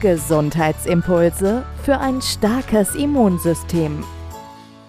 Gesundheitsimpulse für ein starkes Immunsystem.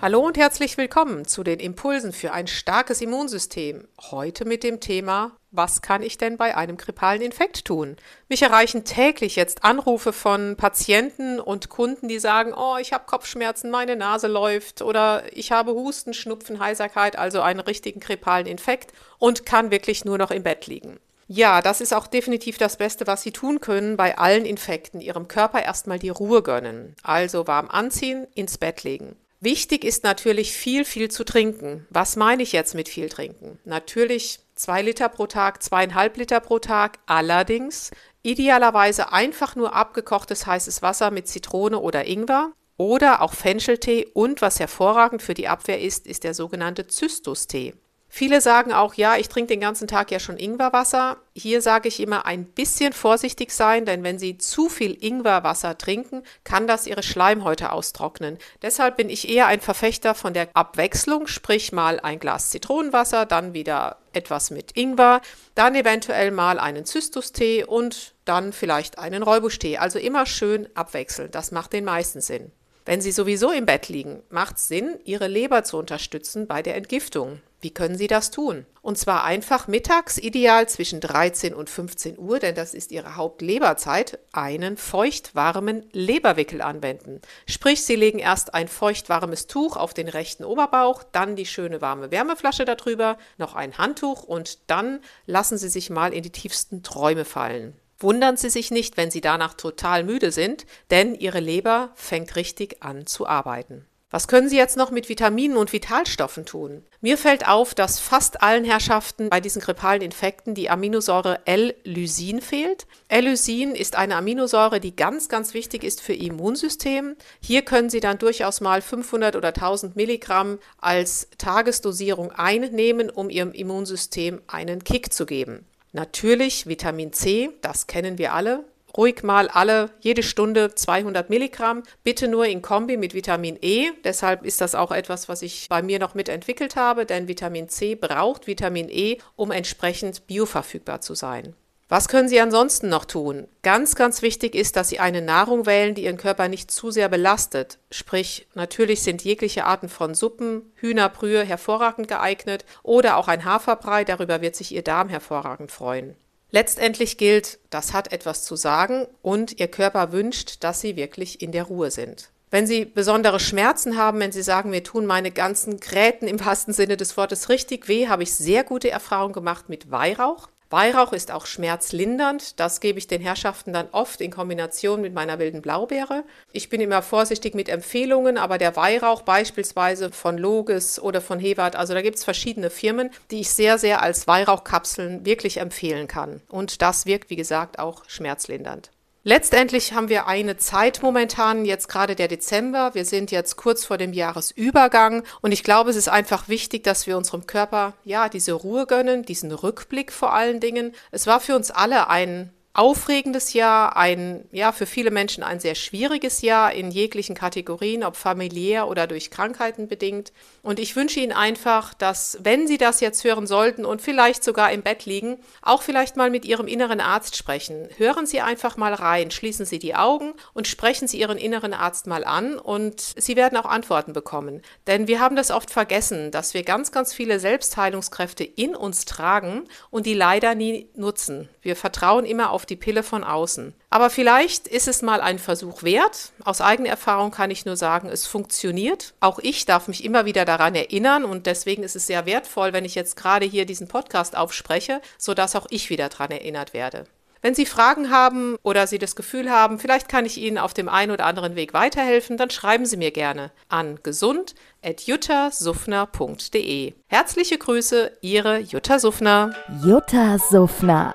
Hallo und herzlich willkommen zu den Impulsen für ein starkes Immunsystem. Heute mit dem Thema, was kann ich denn bei einem grippalen Infekt tun? Mich erreichen täglich jetzt Anrufe von Patienten und Kunden, die sagen, oh, ich habe Kopfschmerzen, meine Nase läuft oder ich habe Husten, Schnupfen, Heiserkeit, also einen richtigen grippalen Infekt und kann wirklich nur noch im Bett liegen. Ja, das ist auch definitiv das Beste, was Sie tun können bei allen Infekten. Ihrem Körper erstmal die Ruhe gönnen. Also warm anziehen, ins Bett legen. Wichtig ist natürlich viel, viel zu trinken. Was meine ich jetzt mit viel trinken? Natürlich zwei Liter pro Tag, zweieinhalb Liter pro Tag. Allerdings idealerweise einfach nur abgekochtes heißes Wasser mit Zitrone oder Ingwer oder auch Fencheltee und was hervorragend für die Abwehr ist, ist der sogenannte Zystustee. Viele sagen auch, ja, ich trinke den ganzen Tag ja schon Ingwerwasser. Hier sage ich immer ein bisschen vorsichtig sein, denn wenn Sie zu viel Ingwerwasser trinken, kann das Ihre Schleimhäute austrocknen. Deshalb bin ich eher ein Verfechter von der Abwechslung, sprich mal ein Glas Zitronenwasser, dann wieder etwas mit Ingwer, dann eventuell mal einen Zystustee und dann vielleicht einen Räubuschtee. Also immer schön abwechseln. Das macht den meisten Sinn. Wenn Sie sowieso im Bett liegen, macht es Sinn, Ihre Leber zu unterstützen bei der Entgiftung. Wie können Sie das tun? Und zwar einfach mittags, ideal zwischen 13 und 15 Uhr, denn das ist Ihre Hauptleberzeit, einen feuchtwarmen Leberwickel anwenden. Sprich, Sie legen erst ein feuchtwarmes Tuch auf den rechten Oberbauch, dann die schöne warme Wärmeflasche darüber, noch ein Handtuch und dann lassen Sie sich mal in die tiefsten Träume fallen. Wundern Sie sich nicht, wenn Sie danach total müde sind, denn Ihre Leber fängt richtig an zu arbeiten. Was können Sie jetzt noch mit Vitaminen und Vitalstoffen tun? Mir fällt auf, dass fast allen Herrschaften bei diesen grippalen Infekten die Aminosäure L-Lysin fehlt. L-Lysin ist eine Aminosäure, die ganz, ganz wichtig ist für Ihr Immunsystem. Hier können Sie dann durchaus mal 500 oder 1000 Milligramm als Tagesdosierung einnehmen, um Ihrem Immunsystem einen Kick zu geben. Natürlich Vitamin C, das kennen wir alle, ruhig mal alle, jede Stunde 200 Milligramm, bitte nur in Kombi mit Vitamin E. Deshalb ist das auch etwas, was ich bei mir noch mitentwickelt habe, denn Vitamin C braucht Vitamin E, um entsprechend bioverfügbar zu sein. Was können Sie ansonsten noch tun? Ganz, ganz wichtig ist, dass Sie eine Nahrung wählen, die Ihren Körper nicht zu sehr belastet. Sprich, natürlich sind jegliche Arten von Suppen, Hühnerbrühe hervorragend geeignet oder auch ein Haferbrei, darüber wird sich Ihr Darm hervorragend freuen. Letztendlich gilt, das hat etwas zu sagen und Ihr Körper wünscht, dass Sie wirklich in der Ruhe sind. Wenn Sie besondere Schmerzen haben, wenn Sie sagen, mir tun meine ganzen Gräten im wahrsten Sinne des Wortes richtig weh, habe ich sehr gute Erfahrungen gemacht mit Weihrauch. Weihrauch ist auch schmerzlindernd. Das gebe ich den Herrschaften dann oft in Kombination mit meiner wilden Blaubeere. Ich bin immer vorsichtig mit Empfehlungen, aber der Weihrauch beispielsweise von Loges oder von Hewart, also da gibt es verschiedene Firmen, die ich sehr, sehr als Weihrauchkapseln wirklich empfehlen kann. Und das wirkt, wie gesagt, auch schmerzlindernd. Letztendlich haben wir eine Zeit momentan, jetzt gerade der Dezember. Wir sind jetzt kurz vor dem Jahresübergang und ich glaube, es ist einfach wichtig, dass wir unserem Körper ja diese Ruhe gönnen, diesen Rückblick vor allen Dingen. Es war für uns alle ein aufregendes Jahr, ein, ja, für viele Menschen ein sehr schwieriges Jahr in jeglichen Kategorien, ob familiär oder durch Krankheiten bedingt. Und ich wünsche Ihnen einfach, dass, wenn Sie das jetzt hören sollten und vielleicht sogar im Bett liegen, auch vielleicht mal mit Ihrem inneren Arzt sprechen. Hören Sie einfach mal rein, schließen Sie die Augen und sprechen Sie Ihren inneren Arzt mal an und Sie werden auch Antworten bekommen. Denn wir haben das oft vergessen, dass wir ganz, ganz viele Selbstheilungskräfte in uns tragen und die leider nie nutzen. Wir vertrauen immer auf auf die Pille von außen. Aber vielleicht ist es mal ein Versuch wert. Aus eigener Erfahrung kann ich nur sagen, es funktioniert. Auch ich darf mich immer wieder daran erinnern und deswegen ist es sehr wertvoll, wenn ich jetzt gerade hier diesen Podcast aufspreche, sodass auch ich wieder daran erinnert werde. Wenn Sie Fragen haben oder Sie das Gefühl haben, vielleicht kann ich Ihnen auf dem einen oder anderen Weg weiterhelfen, dann schreiben Sie mir gerne an gesund.juttasufner.de. Herzliche Grüße, Ihre Jutta Suffner. Jutta Suffner.